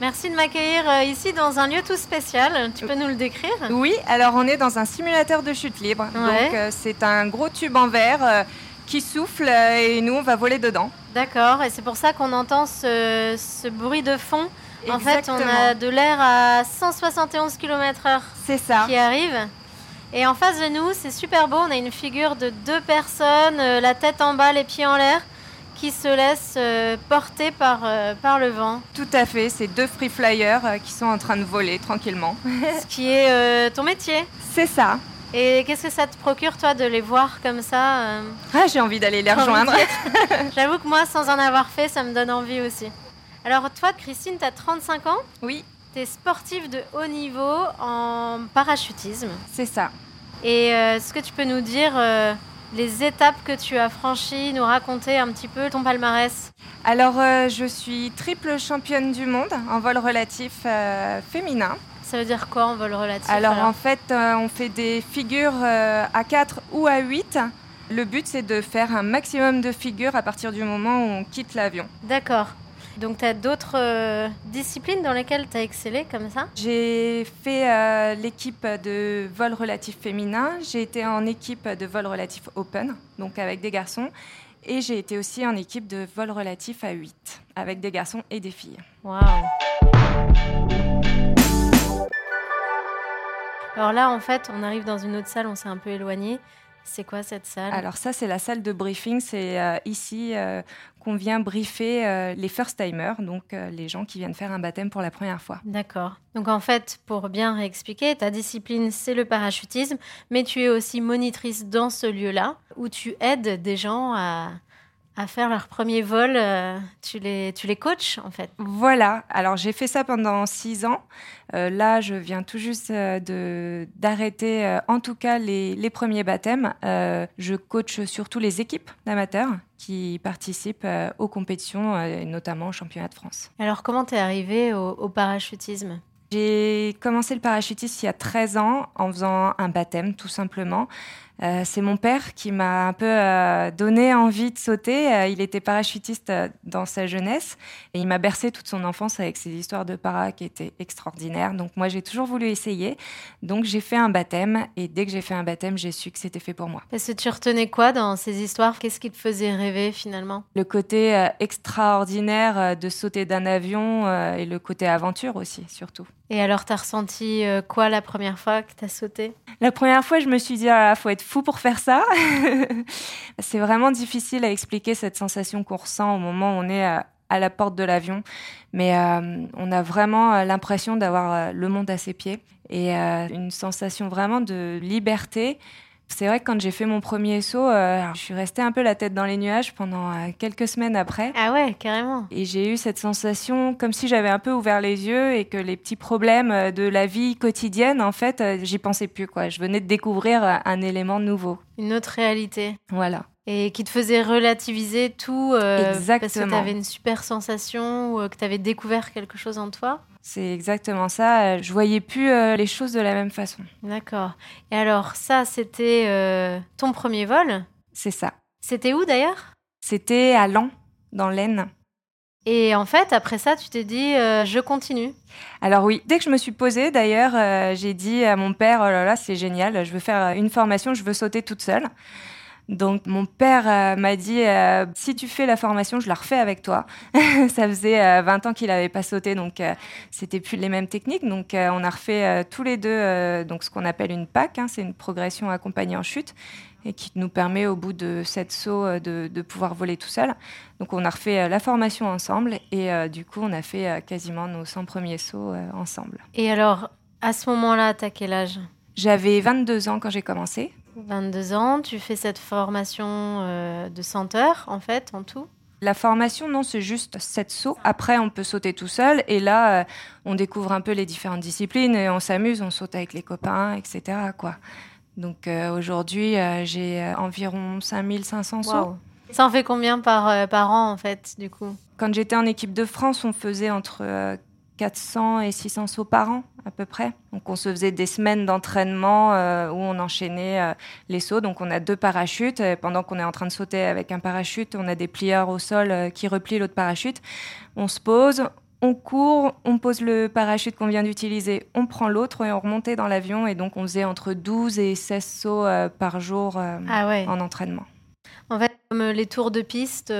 Merci de m'accueillir euh, ici dans un lieu tout spécial. Tu peux nous le décrire? Oui, alors on est dans un simulateur de chute libre. Donc euh, c'est un gros tube en verre euh, qui souffle et nous on va voler dedans. D'accord, et c'est pour ça qu'on entend ce, bruit de fond. En fait, on a de l'air à 171 km/h c'est ça. qui arrive. Et en face de nous, c'est super beau, on a une figure de deux personnes, la tête en bas, les pieds en l'air qui se laissent euh, porter par, euh, par le vent. Tout à fait, c'est deux free flyers euh, qui sont en train de voler tranquillement. Ce qui est ton métier. C'est ça. Et qu'est-ce que ça te procure, toi, de les voir comme ça Ah, j'ai envie d'aller les rejoindre. J'avoue que moi, sans en avoir fait, ça me donne envie aussi. Alors, toi, Christine, tu as 35 ans Oui. Tu es sportive de haut niveau en parachutisme. C'est ça. Et est-ce que tu peux nous dire les étapes que tu as franchies, nous raconter un petit peu ton palmarès Alors, euh, je suis triple championne du monde en vol relatif euh, féminin. Ça veut dire quoi en vol relatif Alors, en fait, euh, on fait des figures à 4 ou à 8. Le but, c'est de faire un maximum de figures à partir du moment où on quitte l'avion. D'accord. Donc, tu as d'autres euh, disciplines dans lesquelles tu as excellé comme ça? J'ai fait euh, l'équipe de vol relatif féminin. J'ai été en équipe de vol relatif open, donc avec des garçons. Et j'ai été aussi en équipe de vol relatif à 8, avec des garçons et des filles. Waouh Alors là, en fait, on arrive dans une autre salle, on s'est un peu éloigné. C'est quoi cette salle? Alors ça, c'est la salle de briefing. C'est euh, ici euh, qu'on vient briefer euh, les first-timers, donc les gens qui viennent faire un baptême pour la première fois. D'accord. Donc en fait, pour bien réexpliquer, ta discipline, c'est le parachutisme, mais tu es aussi monitrice dans ce lieu-là, où tu aides des gens à, à faire leur premier vol, euh, tu, les, tu les coaches en fait Voilà, alors j'ai fait ça pendant six ans. Euh, là, je viens tout juste euh, d'arrêter en tout cas les, les premiers baptêmes. je coach surtout les équipes d'amateurs qui participent aux compétitions, notamment au championnat de France. Alors comment tu es arrivé au, au parachutisme? J'ai commencé le parachutisme il y a 13 ans en faisant un baptême tout simplement. Euh, c'est mon père qui m'a un peu euh, donné envie de sauter. Euh, il était parachutiste dans sa jeunesse et il m'a bercé toute son enfance avec ses histoires de para qui étaient extraordinaires. Donc moi j'ai toujours voulu essayer. Donc j'ai fait un baptême et dès que j'ai fait un baptême, j'ai su que c'était fait pour moi. Parce que tu retenais quoi dans ces histoires? Qu'est-ce qui te faisait rêver finalement? Le côté extraordinaire de sauter d'un avion et le côté aventure aussi surtout. Et alors, tu as ressenti quoi la première fois que tu as sauté? La première fois, je me suis dit, ah, faut être fou pour faire ça. c'est vraiment difficile à expliquer cette sensation qu'on ressent au moment où on est à, la porte de l'avion. Mais euh, on a vraiment euh, l'impression d'avoir euh, le monde à ses pieds et une sensation vraiment de liberté c'est vrai que quand j'ai fait mon premier saut, euh, je suis restée un peu la tête dans les nuages pendant euh, quelques semaines après. Ah ouais, carrément. Et j'ai eu cette sensation comme si j'avais un peu ouvert les yeux et que les petits problèmes euh, de la vie quotidienne, en fait, j'y pensais plus. Quoi. Je venais de découvrir un élément nouveau. Une autre réalité. Voilà et qui te faisait relativiser tout parce que tu avais une super sensation ou que tu avais découvert quelque chose en toi c'est exactement ça. Je voyais plus euh, les choses de la même façon. D'accord. Et alors, ça, c'était euh, ton premier vol? C'est ça. C'était où d'ailleurs? C'était à Lens, dans l'Aisne. Et en fait, après ça, tu t'es dit, euh, je continue. Alors oui, dès que je me suis posée, d'ailleurs, j'ai dit à mon père, oh là là, c'est génial, je veux faire une formation, je veux sauter toute seule. Donc mon père euh, m'a dit euh, si tu fais la formation, je la refais avec toi. ça faisait 20 euh, ans qu'il n'avait pas sauté, donc c'était plus les mêmes techniques. Donc on a refait tous les deux donc ce qu'on appelle une PAC, hein, c'est une progression accompagnée en chute et qui nous permet au bout de sept sauts de, de, pouvoir voler tout seul. Donc on a refait la formation ensemble et du coup on a fait quasiment nos 100 premiers sauts ensemble. Et alors à ce moment-là, tu as quel âge? J'avais 22 ans quand j'ai commencé. 22 ans, tu fais cette formation euh, de 100 heures en fait, en tout? La formation, non, c'est juste sept sauts. Après, on peut sauter tout seul. Et là, euh, on découvre un peu les différentes disciplines et on s'amuse, on saute avec les copains, etc. Quoi. Donc euh, aujourd'hui, euh, j'ai environ 5500 sauts. Ça en fait combien par, par an, en fait, du coup? Quand j'étais en équipe de France, on faisait entre 400 et 600 sauts par an à peu près. Donc on se faisait des semaines d'entraînement euh, où on enchaînait euh, les sauts. Donc on a deux parachutes. Et pendant qu'on est en train de sauter avec un parachute, on a des plieurs au sol euh, qui replient l'autre parachute. On se pose, on court, on pose le parachute qu'on vient d'utiliser, on prend l'autre et on remontait dans l'avion. Et donc on faisait entre 12 et 16 sauts par jour ah en entraînement. En fait, comme les tours de piste,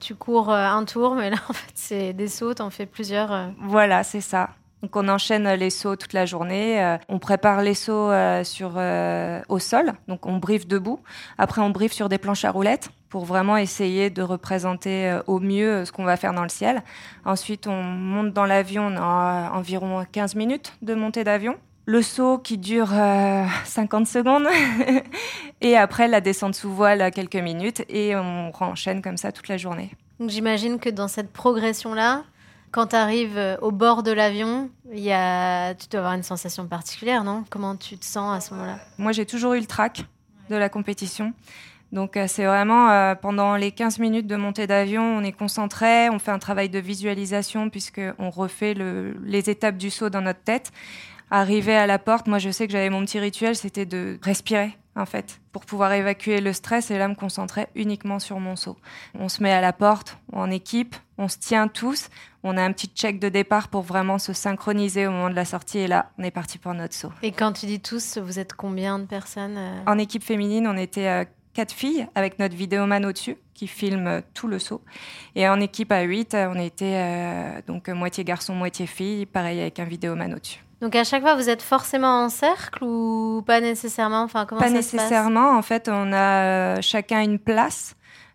tu cours un tour, mais là, en fait, c'est des sauts, en fais plusieurs. Voilà, c'est ça. Donc on enchaîne les sauts toute la journée. Euh, on prépare les sauts euh, sur euh, au sol, donc on briefe debout. Après on briefe sur des planches à roulettes pour vraiment essayer de représenter au mieux ce qu'on va faire dans le ciel. Ensuite on monte dans l'avion, on a environ 15 minutes de montée d'avion. Le saut qui dure 50 secondes et après la descente sous voile quelques minutes et on enchaîne comme ça toute la journée. J'imagine que dans cette progression-là, quand tu arrives euh, au bord de l'avion, y a... tu dois avoir une sensation particulière, non? Comment tu te sens à ce moment-là? Moi, j'ai toujours eu le trac de la compétition. Donc euh, c'est vraiment euh, pendant les 15 minutes de montée d'avion, on est concentré, on fait un travail de visualisation puisqu'on refait les étapes du saut dans notre tête. Arrivé à la porte, moi je sais que j'avais mon petit rituel, c'était de respirer en fait, pour pouvoir évacuer le stress et là me concentrer uniquement sur mon saut. On se met à la porte en équipe, on se tient tous, on a un petit check de départ pour vraiment se synchroniser au moment de la sortie et là, on est parti pour notre saut. Et quand tu dis tous, vous êtes combien de personnes euh En équipe féminine, on était euh, quatre filles avec notre vidéoman au-dessus qui filme euh, tout le saut. Et en équipe à huit, on était donc moitié garçon, moitié fille, pareil avec un vidéoman au-dessus. Donc à chaque fois, vous êtes forcément en cercle ou pas nécessairement? Enfin, comment Pas nécessairement. en fait, on a euh, chacun une place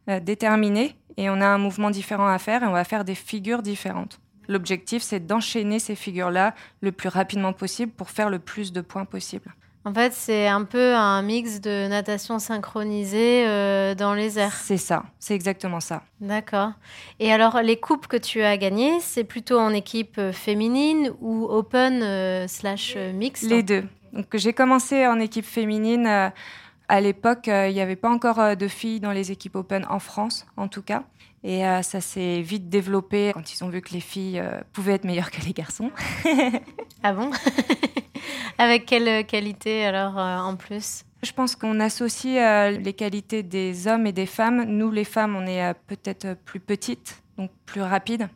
euh, déterminée et on a un mouvement différent à faire et on va faire des figures différentes. L'objectif, c'est d'enchaîner ces figures-là le plus rapidement possible pour faire le plus de points possible. En fait, c'est un peu un mix de natation synchronisée euh, dans les airs. C'est ça, c'est exactement ça. D'accord. Et alors, les coupes que tu as gagnées, c'est plutôt en équipe euh, féminine ou open euh, slash mix Les deux. Donc, j'ai commencé en équipe féminine. à l'époque, il n'y avait pas encore de filles dans les équipes open en France, en tout cas. Et ça s'est vite développé quand ils ont vu que les filles pouvaient être meilleures que les garçons. ah bon? Avec quelle qualité alors euh, en plus? Je pense qu'on associe euh, les qualités des hommes et des femmes. Nous, les femmes, on est euh, peut-être plus petites, donc plus rapides.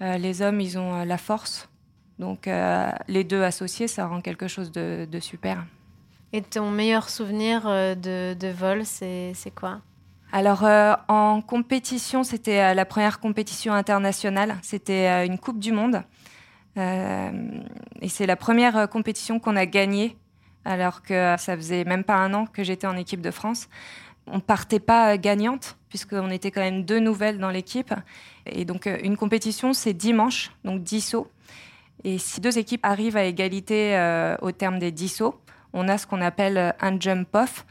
les hommes, ils ont la force. Donc les deux associés, ça rend quelque chose de, super. Et ton meilleur souvenir de, de vol, c'est quoi? Alors en compétition, c'était la première compétition internationale. C'était une Coupe du Monde. Euh, et c'est la première euh, compétition qu'on a gagnée, alors que ça faisait même pas un an que j'étais en équipe de France. On partait pas gagnante, puisqu'on était quand même deux nouvelles dans l'équipe. Et donc, euh, une compétition, c'est dimanche, donc 10 sauts. Et si deux équipes arrivent à égalité au terme des 10 sauts, on a ce qu'on appelle un jump-off.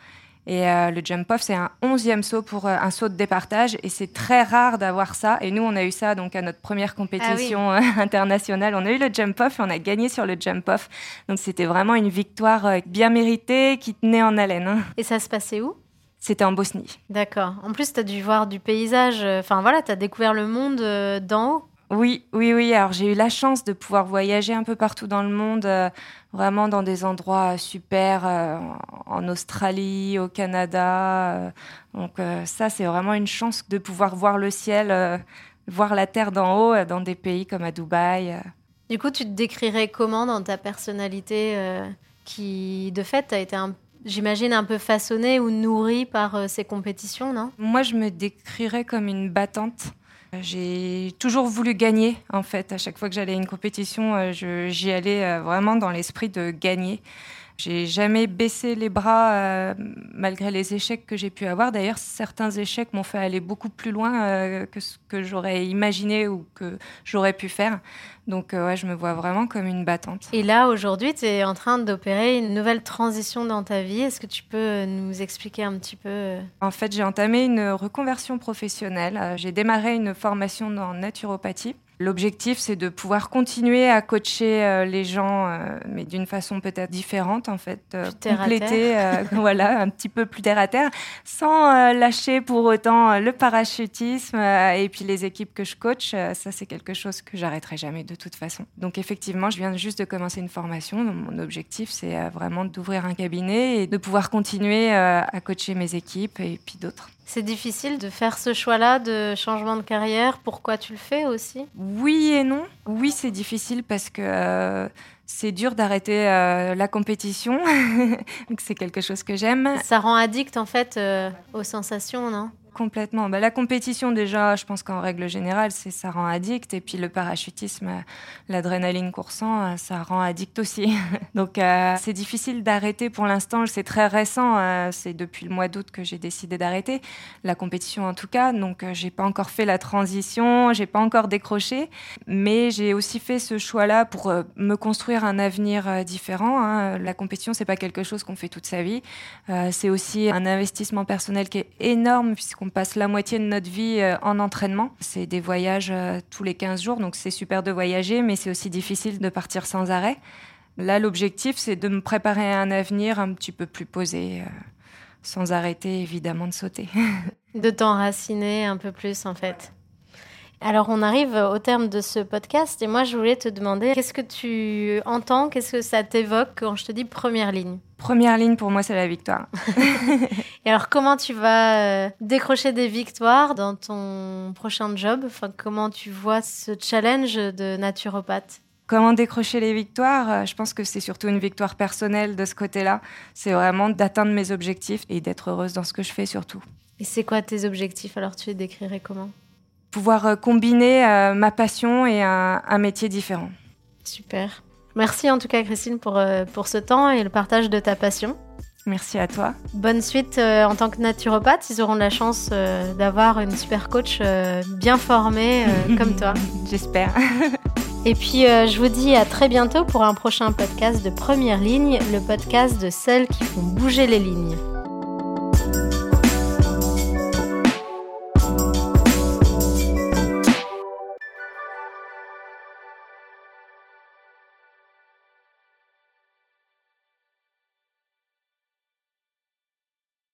Et euh, le jump off, c'est un onzième saut pour euh, un saut de départage. Et c'est très rare d'avoir ça. Et nous, on a eu ça donc à notre première compétition ah euh, internationale. On a eu le jump off et on a gagné sur le jump off. Donc c'était vraiment une victoire bien méritée qui tenait en haleine. Hein. Et ça se passait où? C'était en Bosnie. D'accord. En plus, tu as dû voir du paysage. Enfin voilà, tu as découvert le monde d'en haut. Oui, oui, oui. Alors j'ai eu la chance de pouvoir voyager un peu partout dans le monde, euh, vraiment dans des endroits super, euh, en Australie, au Canada. Euh. donc ça, c'est vraiment une chance de pouvoir voir le ciel, voir la terre d'en haut dans des pays comme à Dubaï. Du coup, tu te décrirais comment dans ta personnalité qui, de fait, a été j'imagine, un peu façonnée ou nourrie par ces compétitions, non? Moi, je me décrirais comme une battante. J'ai toujours voulu gagner, en fait. À chaque fois que j'allais à une compétition, euh, j'y allais euh, vraiment dans l'esprit de gagner. J'ai jamais baissé les bras euh, malgré les échecs que j'ai pu avoir. D'ailleurs, certains échecs m'ont fait aller beaucoup plus loin euh, que ce que j'aurais imaginé ou que j'aurais pu faire. Donc, euh, ouais, je me vois vraiment comme une battante. Et là, aujourd'hui, tu es en train d'opérer une nouvelle transition dans ta vie. Est-ce que tu peux nous expliquer un petit peu En fait, j'ai entamé une reconversion professionnelle. J'ai démarré une formation en naturopathie. L'objectif, c'est de pouvoir continuer à coacher euh, les gens, euh, mais d'une façon peut-être différente, en fait, euh, compléter, voilà, un petit peu plus terre à terre, sans lâcher pour autant le parachutisme et puis les équipes que je coach. ça, c'est quelque chose que j'arrêterai jamais de toute façon. Donc, effectivement, je viens juste de commencer une formation. mon objectif, c'est vraiment d'ouvrir un cabinet et de pouvoir continuer à coacher mes équipes et puis d'autres. C'est difficile de faire ce choix-là de changement de carrière. Pourquoi tu le fais aussi? Oui et non. Oui, c'est difficile parce que euh, c'est dur d'arrêter euh, la compétition. c'est quelque chose que j'aime. Ça rend addict en fait euh, aux sensations, non? Complètement. Bah, la compétition, déjà, je pense qu'en règle générale, c'est ça rend addict. Et puis le parachutisme, l'adrénaline coursant, euh, ça rend addict aussi. Donc euh, c'est difficile d'arrêter pour l'instant. C'est très récent. c'est depuis le mois d'août que j'ai décidé d'arrêter la compétition en tout cas. Donc j'ai pas encore fait la transition, j'ai pas encore décroché, mais j'ai aussi fait ce choix-là pour me construire un avenir différent. Hein. La compétition, c'est pas quelque chose qu'on fait toute sa vie. c'est aussi un investissement personnel qui est énorme puisqu'on on passe la moitié de notre vie euh, en entraînement. C'est des voyages euh, tous les 15 jours, donc c'est super de voyager, mais c'est aussi difficile de partir sans arrêt. Là, l'objectif, c'est de me préparer à un avenir un petit peu plus posé, euh, sans arrêter évidemment de sauter. de t'enraciner un peu plus, en fait. Alors, on arrive au terme de ce podcast et moi, je voulais te demander qu'est-ce que tu entends, qu'est-ce que ça t'évoque quand je te dis première ligne? Première ligne, pour moi, c'est la victoire. et alors, comment tu vas euh, décrocher des victoires dans ton prochain job? Enfin, Comment tu vois ce challenge de naturopathe? Comment décrocher les victoires? Euh, Je pense que c'est surtout une victoire personnelle de ce côté-là. C'est vraiment d'atteindre mes objectifs et d'être heureuse dans ce que je fais surtout. Et c'est quoi tes objectifs? Alors, tu les décrirais comment? Pouvoir euh, combiner euh, ma passion et un, métier différent. Super. Merci en tout cas Christine pour, euh, pour ce temps et le partage de ta passion. Merci à toi. Bonne suite en tant que naturopathe. Ils auront la chance d'avoir une super coach bien formée comme toi. J'espère. Et puis, je vous dis à très bientôt pour un prochain podcast de Première Ligne, le podcast de celles qui font bouger les lignes.